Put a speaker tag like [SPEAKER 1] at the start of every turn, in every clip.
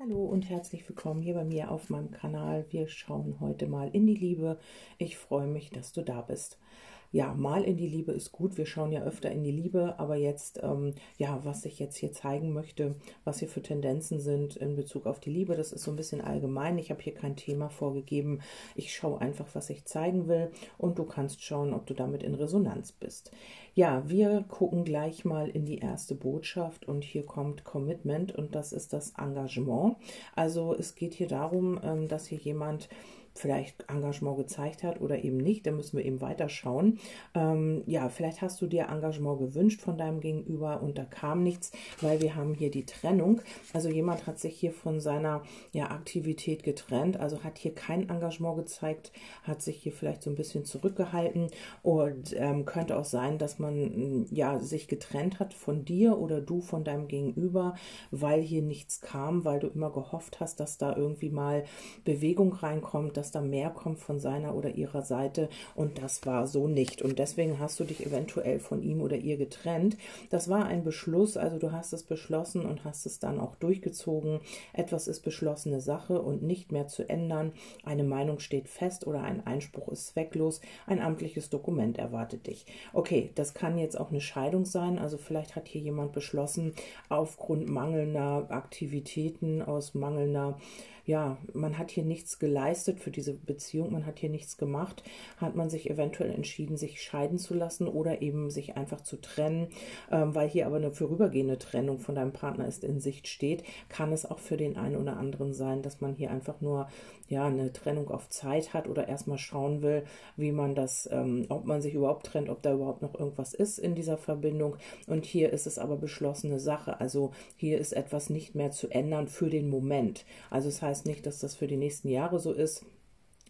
[SPEAKER 1] Hallo und herzlich willkommen hier bei mir auf meinem Kanal. Wir schauen heute mal in die Liebe. Ich freue mich, dass du da bist ja, mal in die Liebe ist gut. Wir schauen ja öfter in die Liebe, aber jetzt, ähm, ja, was ich jetzt hier zeigen möchte, was hier für Tendenzen sind in Bezug auf die Liebe, das ist so ein bisschen allgemein. Ich habe hier kein Thema vorgegeben. Ich schaue einfach, was ich zeigen will und du kannst schauen, ob du damit in Resonanz bist. Ja, wir gucken gleich mal in die erste Botschaft und hier kommt Commitment und das ist das Engagement. Also es geht hier darum, ähm, dass hier jemand vielleicht Engagement gezeigt hat oder eben nicht. Da müssen wir eben weiterschauen. Ähm, ja, vielleicht hast du dir Engagement gewünscht von deinem Gegenüber und da kam nichts, weil wir haben hier die Trennung. Also jemand hat sich hier von seiner ja, Aktivität getrennt, also hat hier kein Engagement gezeigt, hat sich hier vielleicht so ein bisschen zurückgehalten und ähm, könnte auch sein, dass man ja sich getrennt hat von dir oder du von deinem Gegenüber, weil hier nichts kam, weil du immer gehofft hast, dass da irgendwie mal Bewegung reinkommt, dass dass da mehr kommt von seiner oder ihrer Seite und das war so nicht. Und deswegen hast du dich eventuell von ihm oder ihr getrennt. Das war ein Beschluss, also du hast es beschlossen und hast es dann auch durchgezogen. Etwas ist beschlossene Sache und nicht mehr zu ändern. Eine Meinung steht fest oder ein Einspruch ist zwecklos. Ein amtliches Dokument erwartet dich. Okay, das kann jetzt auch eine Scheidung sein. Also vielleicht hat hier jemand beschlossen, aufgrund mangelnder Aktivitäten, aus mangelnder ja, man hat hier nichts geleistet für diese Beziehung, man hat hier nichts gemacht, hat man sich eventuell entschieden, sich scheiden zu lassen oder eben sich einfach zu trennen, ähm, weil hier aber eine vorübergehende Trennung von deinem Partner ist in Sicht steht, kann es auch für den einen oder anderen sein, dass man hier einfach nur ja eine Trennung auf Zeit hat oder erstmal schauen will, wie man das, ähm, ob man sich überhaupt trennt, ob da überhaupt noch irgendwas ist in dieser Verbindung. Und hier ist es aber beschlossene Sache. Also hier ist etwas nicht mehr zu ändern für den Moment. Also es das heißt heißt nicht, dass das für die nächsten Jahre so ist.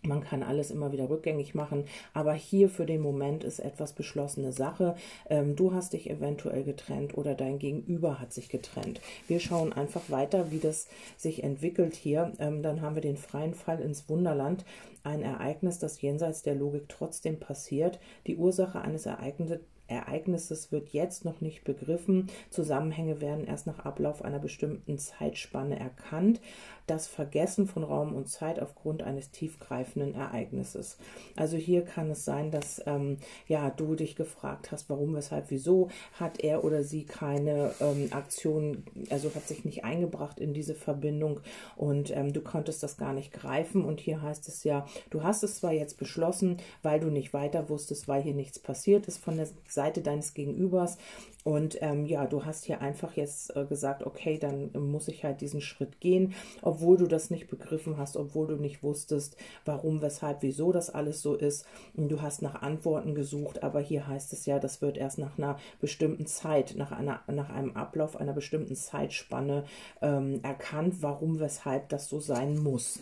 [SPEAKER 1] Man kann alles immer wieder rückgängig machen, aber hier für den Moment ist etwas beschlossene Sache. Ähm, du hast dich eventuell getrennt oder dein Gegenüber hat sich getrennt. Wir schauen einfach weiter, wie das sich entwickelt hier. Ähm, dann haben wir den freien Fall ins Wunderland. Ein Ereignis, das jenseits der Logik trotzdem passiert. Die Ursache eines Ereignisses Ereignisses wird jetzt noch nicht begriffen. Zusammenhänge werden erst nach Ablauf einer bestimmten Zeitspanne erkannt. Das Vergessen von Raum und Zeit aufgrund eines tiefgreifenden Ereignisses. Also hier kann es sein, dass ähm, ja du dich gefragt hast, warum, weshalb, wieso hat er oder sie keine ähm, Aktion, also hat sich nicht eingebracht in diese Verbindung und ähm, du konntest das gar nicht greifen. Und hier heißt es ja, du hast es zwar jetzt beschlossen, weil du nicht weiter wusstest, weil hier nichts passiert ist von der Seite deines Gegenübers. Und ähm, ja, du hast hier einfach jetzt äh, gesagt, okay, dann muss ich halt diesen Schritt gehen, obwohl du das nicht begriffen hast, obwohl du nicht wusstest, warum, weshalb, wieso das alles so ist. Und du hast nach Antworten gesucht, aber hier heißt es ja, das wird erst nach einer bestimmten Zeit, nach, einer, nach einem Ablauf einer bestimmten Zeitspanne ähm, erkannt, warum, weshalb das so sein muss.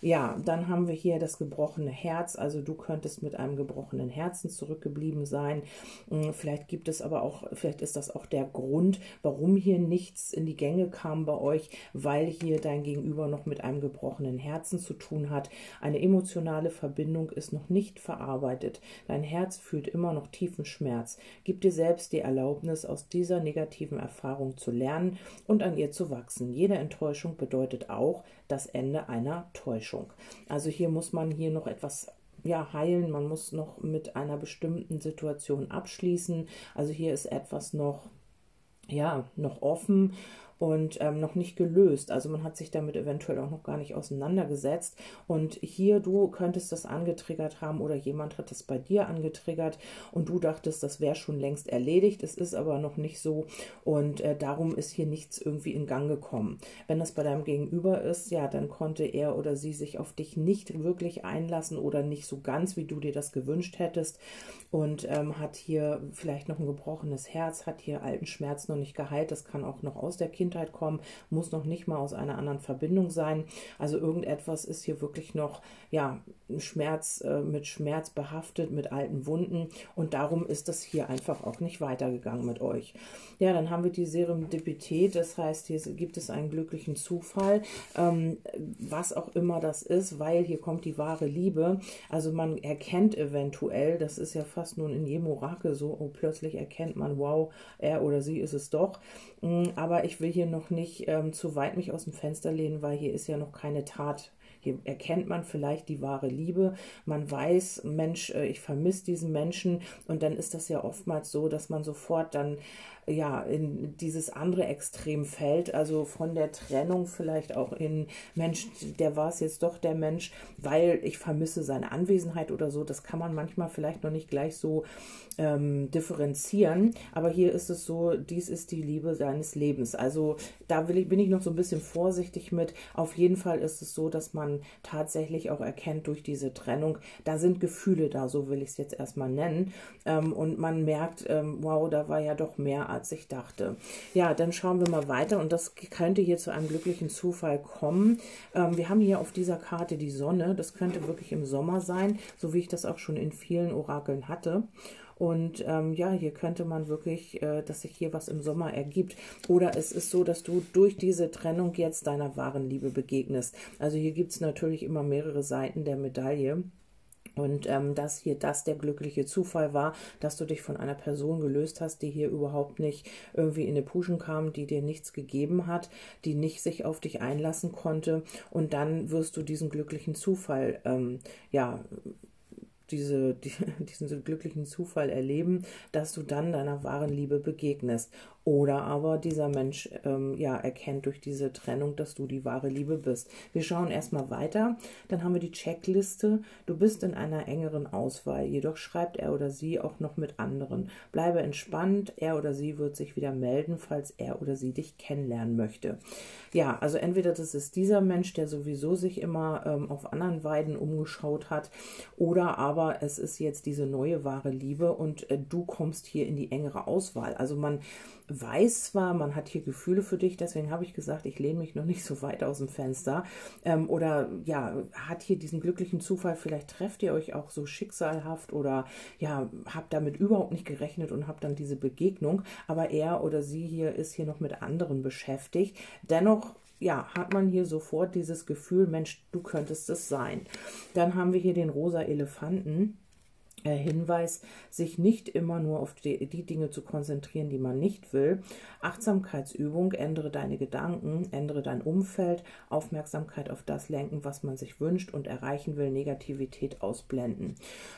[SPEAKER 1] Ja, dann haben wir hier das gebrochene Herz. Also du könntest mit einem gebrochenen Herzen zurückgeblieben sein. Hm, vielleicht gibt es aber auch, vielleicht ist das auch der Grund, warum hier nichts in die Gänge kam bei euch, weil hier dein Gegenüber noch mit einem gebrochenen Herzen zu tun hat. Eine emotionale Verbindung ist noch nicht verarbeitet. Dein Herz fühlt immer noch tiefen Schmerz. Gib dir selbst die Erlaubnis, aus dieser negativen Erfahrung zu lernen und an ihr zu wachsen. Jede Enttäuschung bedeutet auch das Ende einer Täuschung. Also hier muss man hier noch etwas ja, heilen, man muss noch mit einer bestimmten Situation abschließen. Also hier ist etwas noch ja, noch offen und ähm, noch nicht gelöst. Also man hat sich damit eventuell auch noch gar nicht auseinandergesetzt. Und hier, du könntest das angetriggert haben oder jemand hat das bei dir angetriggert und du dachtest, das wäre schon längst erledigt. Es ist aber noch nicht so und äh, darum ist hier nichts irgendwie in Gang gekommen. Wenn das bei deinem Gegenüber ist, ja, dann konnte er oder sie sich auf dich nicht wirklich einlassen oder nicht so ganz, wie du dir das gewünscht hättest und ähm, hat hier vielleicht noch ein gebrochenes Herz, hat hier alten Schmerz noch nicht geheilt. Das kann auch noch aus der Kindheit Kindheit kommen, muss noch nicht mal aus einer anderen Verbindung sein. Also irgendetwas ist hier wirklich noch, ja, Schmerz, äh, mit Schmerz behaftet, mit alten Wunden und darum ist das hier einfach auch nicht weitergegangen mit euch. Ja, dann haben wir die Serendipität, das heißt, hier gibt es einen glücklichen Zufall, ähm, was auch immer das ist, weil hier kommt die wahre Liebe. Also man erkennt eventuell, das ist ja fast nun in jedem Orakel so, oh, plötzlich erkennt man, wow, er oder sie ist es doch. Mm, aber ich will hier hier noch nicht ähm, zu weit mich aus dem Fenster lehnen, weil hier ist ja noch keine Tat hier erkennt man vielleicht die wahre Liebe. Man weiß, Mensch, äh, ich vermisse diesen Menschen. Und dann ist das ja oftmals so, dass man sofort dann ja, in dieses andere Extrem fällt, also von der Trennung vielleicht auch in Mensch, der war es jetzt doch der Mensch, weil ich vermisse seine Anwesenheit oder so. Das kann man manchmal vielleicht noch nicht gleich so ähm, differenzieren, aber hier ist es so, dies ist die Liebe seines Lebens. Also da will ich, bin ich noch so ein bisschen vorsichtig mit. Auf jeden Fall ist es so, dass man tatsächlich auch erkennt durch diese Trennung, da sind Gefühle da, so will ich es jetzt erstmal nennen. Ähm, und man merkt, ähm, wow, da war ja doch mehr als ich dachte. Ja, dann schauen wir mal weiter und das könnte hier zu einem glücklichen Zufall kommen. Ähm, wir haben hier auf dieser Karte die Sonne. Das könnte wirklich im Sommer sein, so wie ich das auch schon in vielen Orakeln hatte. Und ähm, ja, hier könnte man wirklich, äh, dass sich hier was im Sommer ergibt. Oder es ist so, dass du durch diese Trennung jetzt deiner wahren Liebe begegnest. Also hier gibt es natürlich immer mehrere Seiten der Medaille. Und ähm, dass hier das der glückliche Zufall war, dass du dich von einer Person gelöst hast, die hier überhaupt nicht irgendwie in die Puschen kam, die dir nichts gegeben hat, die nicht sich auf dich einlassen konnte. Und dann wirst du diesen glücklichen Zufall, ähm, ja, diese, die, diesen glücklichen Zufall erleben, dass du dann deiner wahren Liebe begegnest. Oder aber dieser Mensch ähm, ja, erkennt durch diese Trennung, dass du die wahre Liebe bist. Wir schauen erstmal weiter. Dann haben wir die Checkliste. Du bist in einer engeren Auswahl. Jedoch schreibt er oder sie auch noch mit anderen. Bleibe entspannt. Er oder sie wird sich wieder melden, falls er oder sie dich kennenlernen möchte. Ja, also entweder das ist dieser Mensch, der sowieso sich immer ähm, auf anderen Weiden umgeschaut hat, oder aber es ist jetzt diese neue wahre Liebe und äh, du kommst hier in die engere Auswahl. Also man weiß zwar, man hat hier Gefühle für dich, deswegen habe ich gesagt, ich lehne mich noch nicht so weit aus dem Fenster. Ähm, oder ja, hat hier diesen glücklichen Zufall, vielleicht trefft ihr euch auch so schicksalhaft oder ja, habt damit überhaupt nicht gerechnet und habt dann diese Begegnung. Aber er oder sie hier ist hier noch mit anderen beschäftigt. Dennoch ja, hat man hier sofort dieses Gefühl, Mensch, du könntest es sein. Dann haben wir hier den rosa Elefanten. Äh, Hinweis, sich nicht immer nur auf die, die, Dinge zu konzentrieren, die man nicht will. Achtsamkeitsübung, ändere deine Gedanken, ändere dein Umfeld, Aufmerksamkeit auf das lenken, was man sich wünscht und erreichen will, Negativität ausblenden.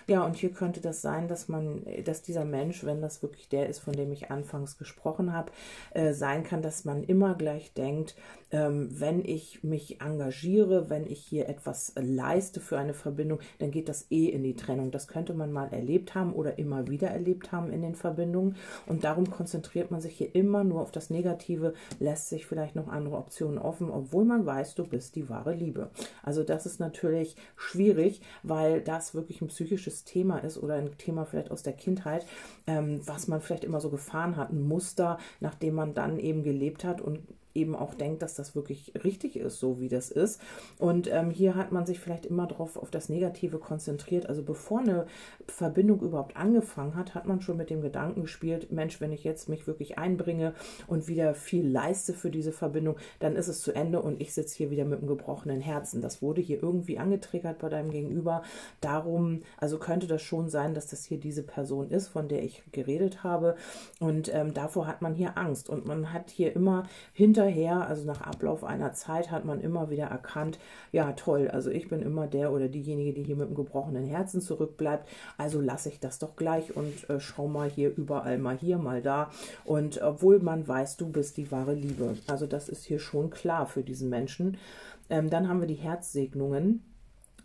[SPEAKER 1] Ja, und hier könnte das sein, dass man, dass dieser Mensch, wenn das wirklich der ist, von dem ich anfangs gesprochen habe, äh, sein kann, dass man immer gleich denkt, ähm, wenn ich mich engagiere, wenn ich hier etwas leiste für eine Verbindung, dann geht das eh in die Trennung. Das könnte man mal erlebt haben oder immer wieder erlebt haben in den Verbindungen. Und darum konzentriert man sich hier immer nur auf das Negative, lässt sich vielleicht noch andere Optionen offen, obwohl man weiß, du bist die wahre Liebe. Also das ist natürlich schwierig, weil das wirklich ein psychisches Thema ist oder ein Thema vielleicht aus der Kindheit, ähm, was man vielleicht immer so gefahren hat, ein Muster, nachdem man dann eben gelebt hat und eben auch denkt, dass das wirklich richtig ist, so wie das ist. Und ähm, hier hat man sich vielleicht immer darauf auf das Negative konzentriert. Also bevor eine Verbindung überhaupt angefangen hat, hat man schon mit dem Gedanken gespielt, Mensch, wenn ich jetzt mich wirklich einbringe und wieder viel leiste für diese Verbindung, dann ist es zu Ende und ich sitze hier wieder mit einem gebrochenen Herzen. Das wurde hier irgendwie angetriggert bei deinem Gegenüber. Darum, also könnte das schon sein, dass das hier diese Person ist, von der ich geredet habe. Und ähm, davor hat man hier Angst. Und man hat hier immer hinter hinterher, also nach Ablauf einer Zeit, hat man immer wieder erkannt, ja toll, also ich bin immer der oder diejenige, die hier mit einem gebrochenen Herzen zurückbleibt, also lasse ich das doch gleich und äh, schau mal hier überall, mal hier, mal da. Und obwohl man weiß, du bist die wahre Liebe. Also das ist hier schon klar für diesen Menschen. Ähm, dann haben wir die Herzsegnungen.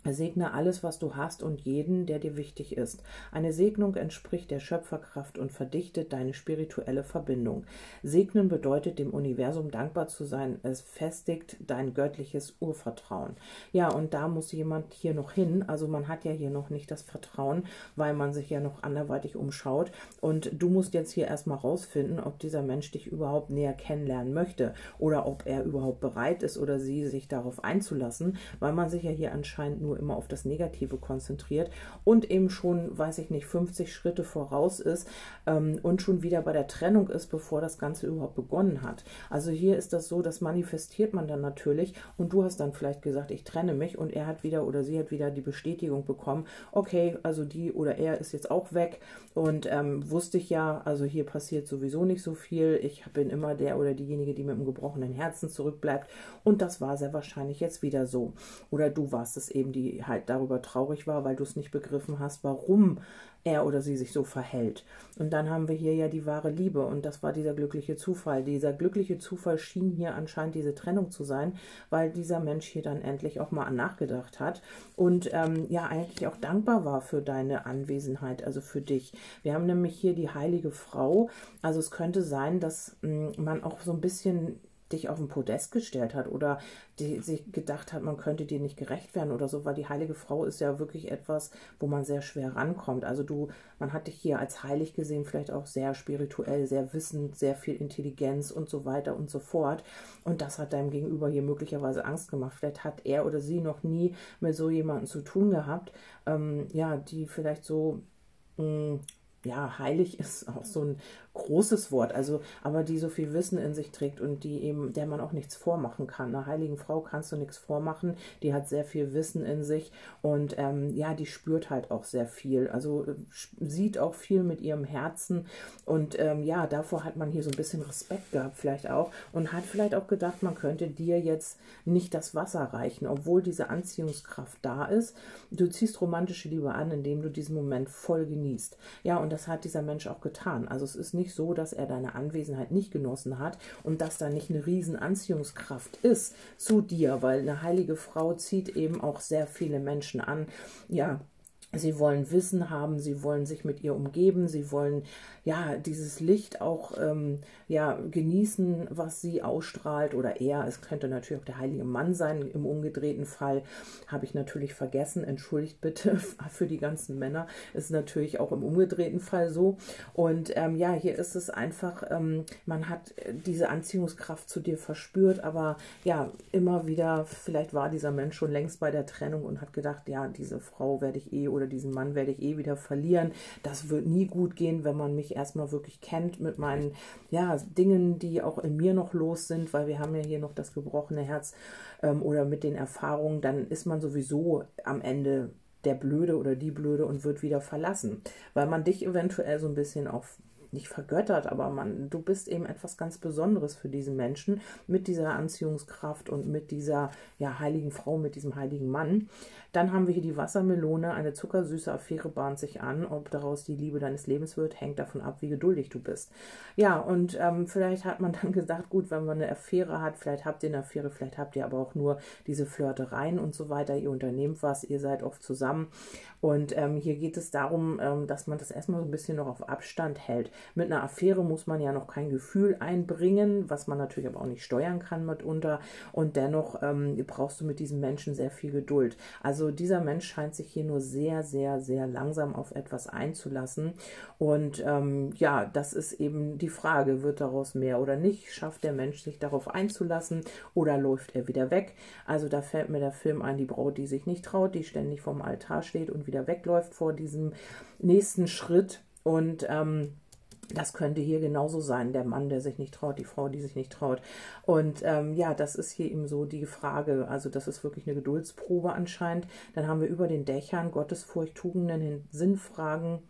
[SPEAKER 1] Segne alles, was du hast und jeden, der dir wichtig ist. Eine Segnung entspricht der Schöpferkraft und verdichtet deine spirituelle Verbindung. Segnen bedeutet, dem Universum dankbar zu sein. Es festigt dein göttliches Urvertrauen. Ja, und da muss jemand hier noch hin. Also man hat ja hier noch nicht das Vertrauen, weil man sich ja noch anderweitig umschaut. Und du musst jetzt hier erstmal rausfinden, ob dieser Mensch dich überhaupt näher kennenlernen möchte oder ob er überhaupt bereit ist oder sie sich darauf einzulassen, weil man sich ja hier anscheinend nur nur immer auf das Negative konzentriert und eben schon, weiß ich nicht, 50 Schritte voraus ist ähm, und schon wieder bei der Trennung ist, bevor das Ganze überhaupt begonnen hat. Also hier ist das so, das manifestiert man dann natürlich und du hast dann vielleicht gesagt, ich trenne mich und er hat wieder oder sie hat wieder die Bestätigung bekommen, okay, also die oder er ist jetzt auch weg und ähm, wusste ich ja, also hier passiert sowieso nicht so viel. Ich bin immer der oder diejenige, die mit dem gebrochenen Herzen zurückbleibt und das war sehr wahrscheinlich jetzt wieder so. Oder du warst es eben, die halt darüber traurig war, weil du es nicht begriffen hast, warum er oder sie sich so verhält. Und dann haben wir hier ja die wahre Liebe und das war dieser glückliche Zufall. Dieser glückliche Zufall schien hier anscheinend diese Trennung zu sein, weil dieser Mensch hier dann endlich auch mal nachgedacht hat und ähm, ja eigentlich auch dankbar war für deine Anwesenheit, also für dich. Wir haben nämlich hier die heilige Frau. Also es könnte sein, dass mh, mm, man auch so ein bisschen dich auf den Podest gestellt hat oder die sich gedacht hat, man könnte dir nicht gerecht werden oder so, weil die heilige Frau ist ja wirklich etwas, wo man sehr schwer rankommt. Also du, man hat dich hier als heilig gesehen, vielleicht auch sehr spirituell, sehr wissend, sehr viel Intelligenz und so weiter und so fort. Und das hat deinem Gegenüber hier möglicherweise Angst gemacht. Vielleicht hat er oder sie noch nie mit so jemandem zu tun gehabt, ähm, ja, die vielleicht so mh, mm, ja, heilig ist auch so ein großes Wort, also aber die so viel Wissen in sich trägt und die eben, der man auch nichts vormachen kann. Einer heiligen Frau kannst du nichts vormachen, die hat sehr viel Wissen in sich und ähm, ja, die spürt halt auch sehr viel, also äh, sieht auch viel mit ihrem Herzen und ähm, ja, davor hat man hier so ein bisschen Respekt gehabt vielleicht auch und hat vielleicht auch gedacht, man könnte dir jetzt nicht das Wasser reichen, obwohl diese Anziehungskraft da ist. Du ziehst romantische Liebe an, indem du diesen Moment voll genießt. Ja, und das hat dieser Mensch auch getan. Also es ist nicht so, dass er deine Anwesenheit nicht genossen hat und dass da nicht eine riesen Anziehungskraft ist zu dir, weil eine heilige Frau zieht eben auch sehr viele Menschen an. Ja, Sie wollen Wissen haben, sie wollen sich mit ihr umgeben, sie wollen ja dieses Licht auch ähm, ja genießen, was sie ausstrahlt oder er. Es könnte natürlich auch der heilige Mann sein. Im umgedrehten Fall habe ich natürlich vergessen. Entschuldigt bitte für die ganzen Männer. Ist natürlich auch im umgedrehten Fall so. Und ähm, ja, hier ist es einfach, ähm, man hat diese Anziehungskraft zu dir verspürt, aber ja immer wieder. Vielleicht war dieser Mensch schon längst bei der Trennung und hat gedacht, ja diese Frau werde ich eh oder diesen Mann werde ich eh wieder verlieren. Das wird nie gut gehen, wenn man mich erstmal wirklich kennt mit meinen ja, Dingen, die auch in mir noch los sind, weil wir haben ja hier noch das gebrochene Herz ähm, oder mit den Erfahrungen, dann ist man sowieso am Ende der Blöde oder die Blöde und wird wieder verlassen, weil man dich eventuell so ein bisschen auch nicht vergöttert, aber man, du bist eben etwas ganz Besonderes für diesen Menschen mit dieser Anziehungskraft und mit dieser ja, heiligen Frau, mit diesem heiligen Mann. Dann haben wir hier die Wassermelone, eine zuckersüße Affäre bahnt sich an. Ob daraus die Liebe deines Lebens wird, hängt davon ab, wie geduldig du bist. Ja, und ähm, vielleicht hat man dann gesagt, gut, wenn man eine Affäre hat, vielleicht habt ihr eine Affäre, vielleicht habt ihr aber auch nur diese Flirtereien und so weiter. Ihr unternehmt was, ihr seid oft zusammen. Und ähm, hier geht es darum, ähm, dass man das erstmal so ein bisschen noch auf Abstand hält. Mit einer Affäre muss man ja noch kein Gefühl einbringen, was man natürlich aber auch nicht steuern kann mitunter. Und dennoch ähm, brauchst du mit diesem Menschen sehr viel Geduld. Also dieser Mensch scheint sich hier nur sehr, sehr, sehr langsam auf etwas einzulassen. Und ähm, ja, das ist eben die Frage, wird daraus mehr oder nicht? Schafft der Mensch sich darauf einzulassen oder läuft er wieder weg? Also da fällt mir der Film ein, die Braut, die sich nicht traut, die ständig vom Altar steht und wieder wegläuft vor diesem nächsten Schritt. Und ähm, das könnte hier genauso sein, der Mann, der sich nicht traut, die Frau, die sich nicht traut. Und ähm, ja, das ist hier eben so die Frage. Also das ist wirklich eine Geduldsprobe anscheinend. Dann haben wir über den Dächern Gottesfurcht, Tugenden, Sinnfragen,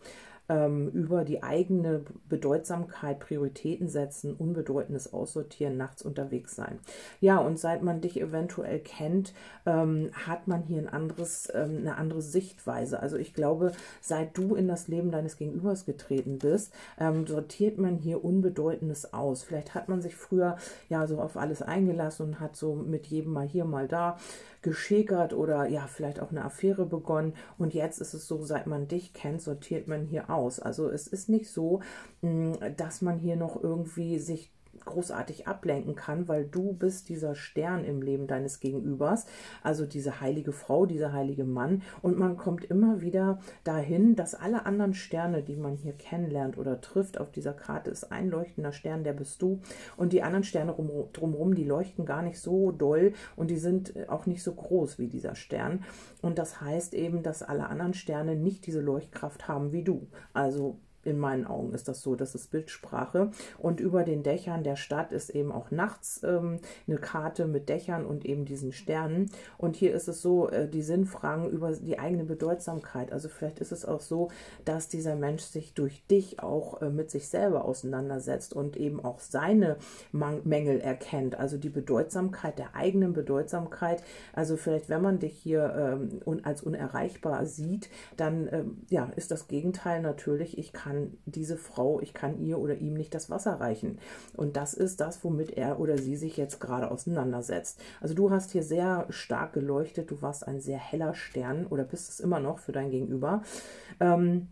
[SPEAKER 1] ähm, über die eigene Bedeutsamkeit Prioritäten setzen, Unbedeutendes aussortieren, nachts unterwegs sein. Ja, und seit man dich eventuell kennt, ähm, hat man hier ein anderes, ähm, eine andere Sichtweise. Also ich glaube, seit du in das Leben deines Gegenübers getreten bist, ähm, sortiert man hier Unbedeutendes aus. Vielleicht hat man sich früher ja so auf alles eingelassen und hat so mit jedem mal hier, mal da geschäkert oder ja, vielleicht auch eine Affäre begonnen. Und jetzt ist es so, seit man dich kennt, sortiert man hier aus. Also es ist nicht so, mm, dass man hier noch irgendwie sich großartig ablenken kann, weil du bist dieser Stern im Leben deines Gegenübers, also diese heilige Frau, dieser heilige Mann. Und man kommt immer wieder dahin, dass alle anderen Sterne, die man hier kennenlernt oder trifft auf dieser Karte, ist ein leuchtender Stern, der bist du. Und die anderen Sterne drumherum, die leuchten gar nicht so doll und die sind auch nicht so groß wie dieser Stern. Und das heißt eben, dass alle anderen Sterne nicht diese Leuchtkraft haben wie du. Also in meinen Augen ist das so, das ist Bildsprache. Und über den Dächern der Stadt ist eben auch nachts ähm, eine Karte mit Dächern und eben diesen Sternen. Und hier ist es so, äh, die Sinnfragen über die eigene Bedeutsamkeit. Also vielleicht ist es auch so, dass dieser Mensch sich durch dich auch äh, mit sich selber auseinandersetzt und eben auch seine Man Mängel erkennt. Also die Bedeutsamkeit der eigenen Bedeutsamkeit. Also vielleicht, wenn man dich hier ähm, als unerreichbar sieht, dann ähm, ja, ist das Gegenteil natürlich, ich kann kann diese Frau, ich kann ihr oder ihm nicht das Wasser reichen. Und das ist das, womit er oder sie sich jetzt gerade auseinandersetzt. Also du hast hier sehr stark geleuchtet, du warst ein sehr heller Stern oder bist es immer noch für dein Gegenüber. Ähm,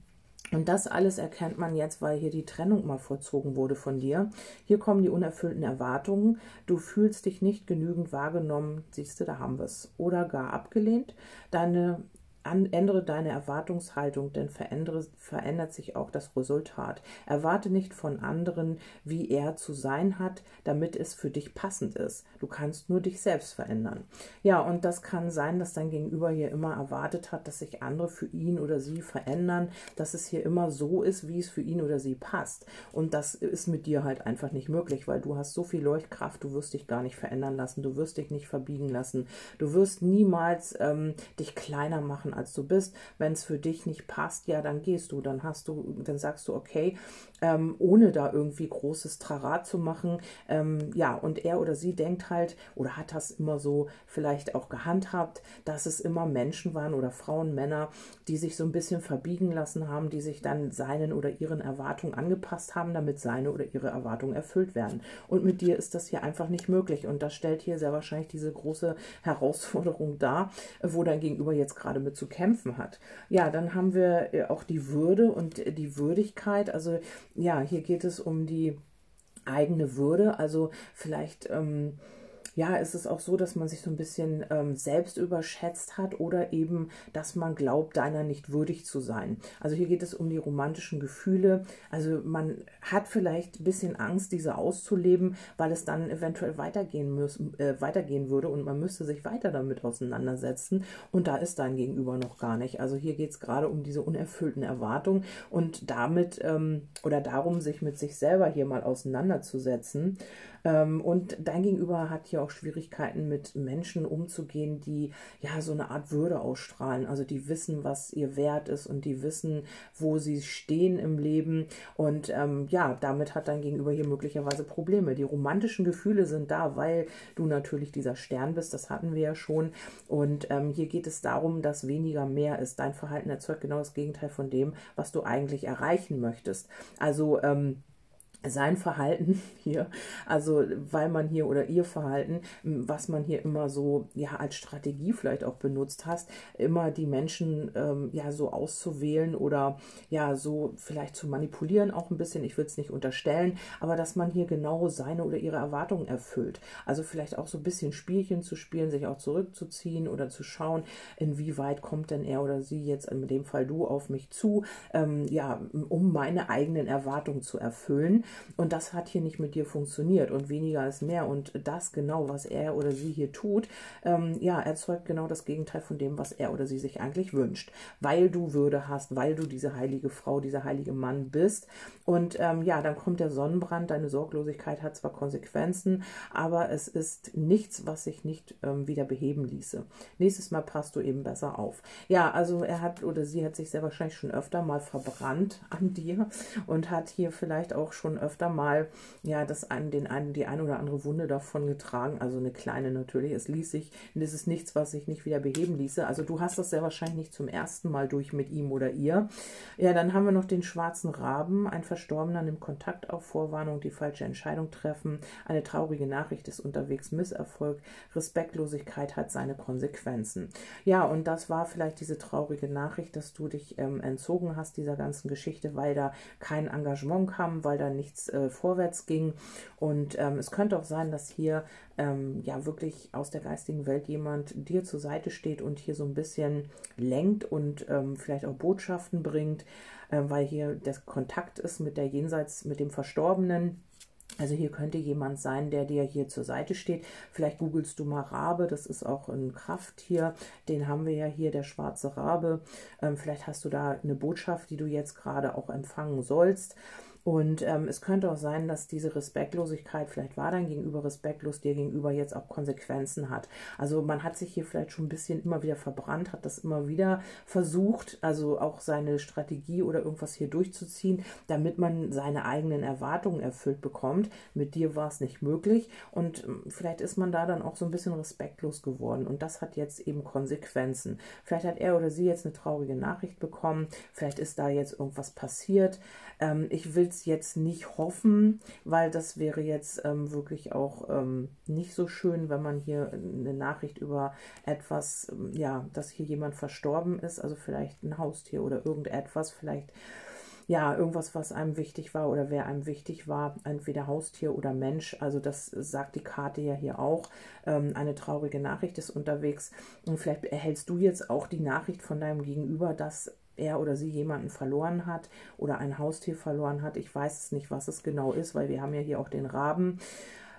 [SPEAKER 1] und das alles erkennt man jetzt, weil hier die Trennung mal vollzogen wurde von dir. Hier kommen die unerfüllten Erwartungen. Du fühlst dich nicht genügend wahrgenommen, siehst du, da haben wir es. Oder gar abgelehnt. Deine an, ändere deine Erwartungshaltung, denn verändert sich auch das Resultat. Erwarte nicht von anderen, wie er zu sein hat, damit es für dich passend ist. Du kannst nur dich selbst verändern. Ja, und das kann sein, dass dein Gegenüber hier immer erwartet hat, dass sich andere für ihn oder sie verändern, dass es hier immer so ist, wie es für ihn oder sie passt. Und das ist mit dir halt einfach nicht möglich, weil du hast so viel Leuchtkraft, du wirst dich gar nicht verändern lassen, du wirst dich nicht verbiegen lassen, du wirst niemals ähm, dich kleiner machen als du bist. Wenn es für dich nicht passt, ja, dann gehst du, dann hast du, dann sagst du, okay, ähm, ohne da irgendwie großes Trarat zu machen. Ähm, ja, und er oder sie denkt halt oder hat das immer so vielleicht auch gehandhabt, dass es immer Menschen waren oder Frauen, Männer, die sich so ein bisschen verbiegen lassen haben, die sich dann seinen oder ihren Erwartungen angepasst haben, damit seine oder ihre Erwartungen erfüllt werden. Und mit dir ist das hier einfach nicht möglich. Und das stellt hier sehr wahrscheinlich diese große Herausforderung dar, wo dein Gegenüber jetzt gerade mit zu kämpfen hat. Ja, dann haben wir äh, auch die Würde und die Würdigkeit. Also ja, hier geht es um die eigene Würde. Also vielleicht ähm, ja, ist es auch so, dass man sich so ein bisschen ähm, selbst überschätzt hat oder eben, dass man glaubt, deiner nicht würdig zu sein. Also hier geht es um die romantischen Gefühle. Also man hat vielleicht ein bisschen Angst, diese auszuleben, weil es dann eventuell weitergehen, muss, äh, weitergehen würde und man müsste sich weiter damit auseinandersetzen. Und da ist dein Gegenüber noch gar nicht. Also hier geht es gerade um diese unerfüllten Erwartungen und damit ähm, oder darum, sich mit sich selber hier mal auseinanderzusetzen. Ähm, und dein Gegenüber hat hier auch Schwierigkeiten mit Menschen umzugehen, die ja so eine Art Würde ausstrahlen, also die wissen, was ihr Wert ist und die wissen, wo sie stehen im Leben. Und ähm, ja, damit hat dein Gegenüber hier möglicherweise Probleme. Die romantischen Gefühle sind da, weil du natürlich dieser Stern bist, das hatten wir ja schon. Und ähm, hier geht es darum, dass weniger mehr ist. Dein Verhalten erzeugt genau das Gegenteil von dem, was du eigentlich erreichen möchtest. Also ähm, sein Verhalten hier, also weil man hier oder ihr Verhalten, was man hier immer so ja als Strategie vielleicht auch benutzt hast, immer die Menschen ähm, ja so auszuwählen oder ja so vielleicht zu manipulieren auch ein bisschen. Ich will es nicht unterstellen, aber dass man hier genau seine oder ihre Erwartungen erfüllt. Also vielleicht auch so ein bisschen Spielchen zu spielen, sich auch zurückzuziehen oder zu schauen, inwieweit kommt denn er oder sie jetzt in dem Fall du auf mich zu, ähm, ja, um meine eigenen Erwartungen zu erfüllen. Und das hat hier nicht mit dir funktioniert und weniger ist mehr. Und das genau, was er oder sie hier tut, ähm, ja, erzeugt genau das Gegenteil von dem, was er oder sie sich eigentlich wünscht. Weil du Würde hast, weil du diese heilige Frau, dieser heilige Mann bist. Und ähm, ja, dann kommt der Sonnenbrand. Deine Sorglosigkeit hat zwar Konsequenzen, aber es ist nichts, was sich nicht ähm, wieder beheben ließe. Nächstes Mal passt du eben besser auf. Ja, also er hat oder sie hat sich sehr wahrscheinlich schon öfter mal verbrannt an dir und hat hier vielleicht auch schon öfter mal ja das an den einen die ein oder andere Wunde davon getragen, also eine kleine natürlich. Es ließ sich, es ist nichts, was sich nicht wieder beheben ließe. Also du hast das sehr wahrscheinlich nicht zum ersten Mal durch mit ihm oder ihr. Ja, dann haben wir noch den schwarzen Raben, ein Verstorbener nimmt Kontakt auf Vorwarnung, die falsche Entscheidung treffen, eine traurige Nachricht ist unterwegs, Misserfolg, Respektlosigkeit hat seine Konsequenzen. Ja, und das war vielleicht diese traurige Nachricht, dass du dich ähm, entzogen hast dieser ganzen Geschichte, weil da kein Engagement kam, weil da nicht nichts äh, vorwärts ging. Und ähm, es könnte auch sein, dass hier ähm, ja wirklich aus der geistigen Welt jemand dir zur Seite steht und hier so ein bisschen lenkt und ähm, vielleicht auch Botschaften bringt, äh, weil hier der Kontakt ist mit der Jenseits, mit dem Verstorbenen. Also hier könnte jemand sein, der dir hier zur Seite steht. Vielleicht googelst du mal Rabe, das ist auch ein Krafttier. Den haben wir ja hier, der schwarze Rabe. Ähm, vielleicht hast du da eine Botschaft, die du jetzt gerade auch empfangen sollst. Und ähm, es könnte auch sein, dass diese Respektlosigkeit, vielleicht war dein Gegenüber respektlos, dir gegenüber jetzt auch Konsequenzen hat. Also man hat sich hier vielleicht schon ein bisschen immer wieder verbrannt, hat das immer wieder versucht, also auch seine Strategie oder irgendwas hier durchzuziehen, damit man seine eigenen Erwartungen erfüllt bekommt. Mit dir war es nicht möglich und ähm, vielleicht ist man da dann auch so ein bisschen respektlos geworden und das hat jetzt eben Konsequenzen. Vielleicht hat er oder sie jetzt eine traurige Nachricht bekommen, vielleicht ist da jetzt irgendwas passiert. Ähm, ich will es jetzt nicht hoffen, weil das wäre jetzt ähm, wirklich auch ähm, nicht so schön, wenn man hier eine Nachricht über etwas, ähm, ja, dass hier jemand verstorben ist, also vielleicht ein Haustier oder irgendetwas, vielleicht ja, irgendwas, was einem wichtig war oder wer einem wichtig war, entweder Haustier oder Mensch. Also das sagt die Karte ja hier auch. Ähm, eine traurige Nachricht ist unterwegs. Und vielleicht erhältst du jetzt auch die Nachricht von deinem Gegenüber, dass er oder sie jemanden verloren hat oder ein Haustier verloren hat. Ich weiß es nicht, was es genau ist, weil wir haben ja hier auch den Raben.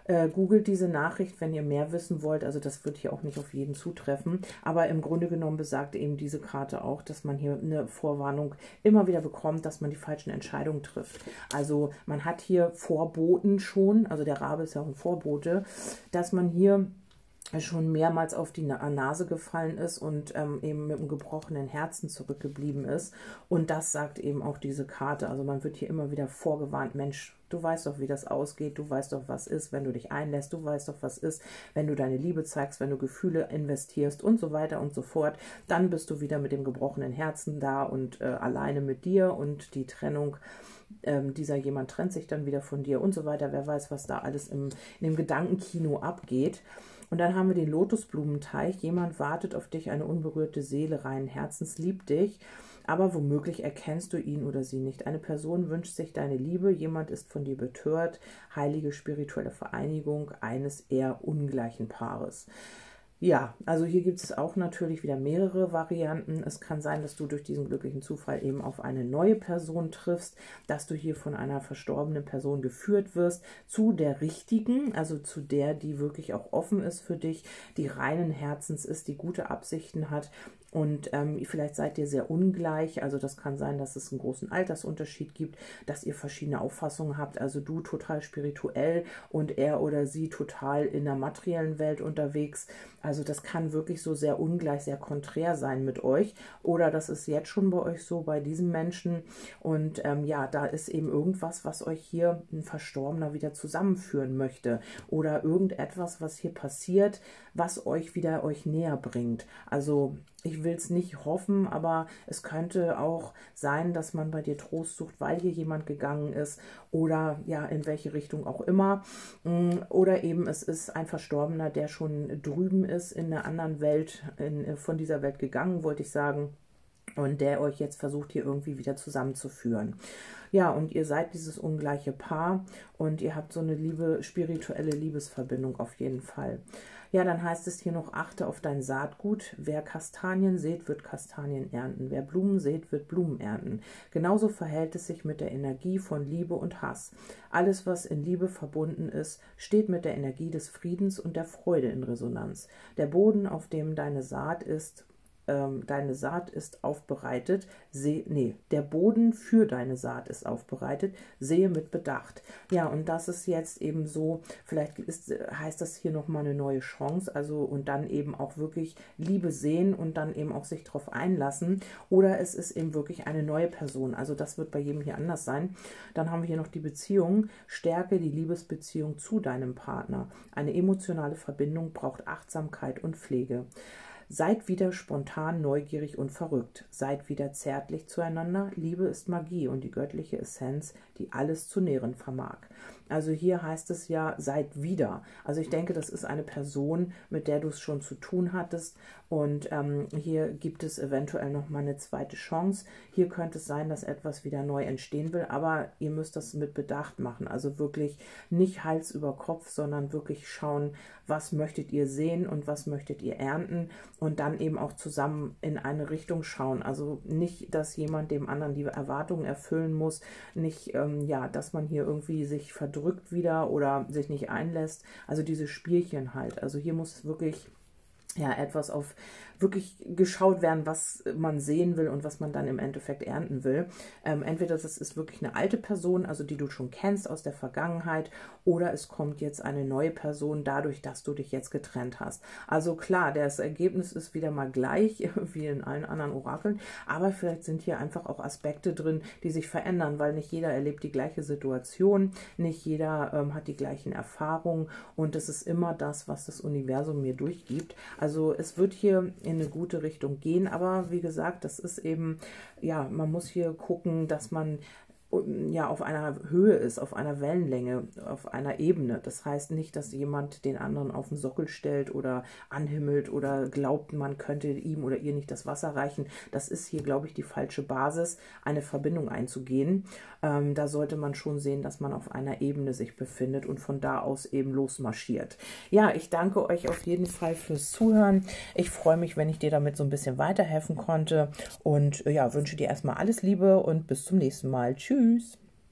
[SPEAKER 1] Äh, googelt diese Nachricht, wenn ihr mehr wissen wollt. Also das wird hier auch nicht auf jeden zutreffen. Aber im Grunde genommen besagt eben diese Karte auch, dass man hier eine Vorwarnung immer wieder bekommt, dass man die falschen Entscheidungen trifft. Also man hat hier Vorboten schon, also der Rabe ist ja auch ein Vorbote, dass man hier schon mehrmals auf die Nase gefallen ist und ähm, eben mit einem gebrochenen Herzen zurückgeblieben ist. Und das sagt eben auch diese Karte. Also man wird hier immer wieder vorgewarnt, Mensch, du weißt doch, wie das ausgeht, du weißt doch, was ist, wenn du dich einlässt, du weißt doch, was ist, wenn du deine Liebe zeigst, wenn du Gefühle investierst und so weiter und so fort. Dann bist du wieder mit dem gebrochenen Herzen da und äh, alleine mit dir und die Trennung ähm, dieser jemand trennt sich dann wieder von dir und so weiter. Wer weiß, was da alles im, in dem Gedankenkino abgeht. Und dann haben wir den Lotusblumenteich. Jemand wartet auf dich, eine unberührte Seele reinen Herzens liebt dich, aber womöglich erkennst du ihn oder sie nicht. Eine Person wünscht sich deine Liebe, jemand ist von dir betört, heilige spirituelle Vereinigung eines eher ungleichen Paares. Ja, also hier gibt es auch natürlich wieder mehrere Varianten. Es kann sein, dass du durch diesen glücklichen Zufall eben auf eine neue Person triffst, dass du hier von einer verstorbenen Person geführt wirst zu der richtigen, also zu der, die wirklich auch offen ist für dich, die reinen Herzens ist, die gute Absichten hat und ähm, vielleicht seid ihr sehr ungleich. Also das kann sein, dass es einen großen Altersunterschied gibt, dass ihr verschiedene Auffassungen habt. Also du total spirituell und er oder sie total in der materiellen Welt unterwegs. Also das kann wirklich so sehr ungleich, sehr konträr sein mit euch. Oder das ist jetzt schon bei euch so, bei diesem Menschen. Und ähm, ja, da ist eben irgendwas, was euch hier ein Verstorbener wieder zusammenführen möchte. Oder irgendetwas, was hier passiert, was euch wieder euch näher bringt. Also ich will es nicht hoffen, aber es könnte auch sein, dass man bei dir Trost sucht, weil hier jemand gegangen ist oder ja, in welche Richtung auch immer. Mm, oder eben es ist ein Verstorbener, der schon drüben ist in einer anderen Welt, in, von dieser Welt gegangen, wollte ich sagen und der euch jetzt versucht hier irgendwie wieder zusammenzuführen. Ja, und ihr seid dieses ungleiche Paar und ihr habt so eine liebe, spirituelle Liebesverbindung auf jeden Fall. Ja, dann heißt es hier noch, achte auf dein Saatgut. Wer Kastanien sät, wird Kastanien ernten. Wer Blumen sät, wird Blumen ernten. Genauso verhält es sich mit der Energie von Liebe und Hass. Alles, was in Liebe verbunden ist, steht mit der Energie des Friedens und der Freude in Resonanz. Der Boden, auf dem deine Saat ist, ähm, deine Saat ist aufbereitet, seh, nee, der Boden für deine Saat ist aufbereitet, sehe mit Bedacht. Ja, und das ist jetzt eben so, vielleicht ist, heißt das hier nochmal eine neue Chance, also und dann eben auch wirklich Liebe sehen und dann eben auch sich darauf einlassen. Oder es ist eben wirklich eine neue Person, also das wird bei jedem hier anders sein. Dann haben wir hier noch die Beziehung, stärke die Liebesbeziehung zu deinem Partner. Eine emotionale Verbindung braucht Achtsamkeit und Pflege. Seid wieder spontan, neugierig und verrückt. Seid wieder zärtlich zueinander. Liebe ist Magie und die göttliche Essenz, die alles zu nähren vermag. Also hier heißt es ja, seid wieder. Also ich denke, das ist eine Person, mit der du es schon zu tun hattest. Und ähm, hier gibt es eventuell noch mal eine zweite Chance. Hier könnte es sein, dass etwas wieder neu entstehen will, aber ihr müsst das mit Bedacht machen. Also wirklich nicht Hals über Kopf, sondern wirklich schauen, was möchtet ihr sehen und was möchtet ihr ernten und dann eben auch zusammen in eine Richtung schauen. Also nicht, dass jemand dem anderen die Erwartungen erfüllen muss, nicht, ähm, ja, dass man hier irgendwie sich verdrückt wieder oder sich nicht einlässt. Also diese Spielchen halt. Also hier muss wirklich ja, etwas auf wirklich geschaut werden, was man sehen will und was man dann im Endeffekt ernten will. Ähm, entweder das ist wirklich eine alte Person, also die du schon kennst aus der Vergangenheit, oder es kommt jetzt eine neue Person dadurch, dass du dich jetzt getrennt hast. Also klar, das Ergebnis ist wieder mal gleich wie in allen anderen Orakeln, aber vielleicht sind hier einfach auch Aspekte drin, die sich verändern, weil nicht jeder erlebt die gleiche Situation, nicht jeder ähm, hat die gleichen Erfahrungen und es ist immer das, was das Universum mir durchgibt. Also es wird hier in eine gute Richtung gehen. Aber wie gesagt, das ist eben, ja, man muss hier gucken, dass man ja auf einer Höhe ist, auf einer Wellenlänge, auf einer Ebene. Das heißt nicht, dass jemand den anderen auf den Sockel stellt oder anhimmelt oder glaubt, man könnte ihm oder ihr nicht das Wasser reichen. Das ist hier, glaube ich, die falsche Basis, eine Verbindung einzugehen. Ähm, da sollte man schon sehen, dass man auf einer Ebene sich befindet und von da aus eben losmarschiert. Ja, ich danke euch auf jeden Fall fürs Zuhören. Ich freue mich, wenn ich dir damit so ein bisschen weiterhelfen konnte und ja, wünsche dir erstmal alles Liebe und bis zum nächsten Mal. Tschüss. Tschüss.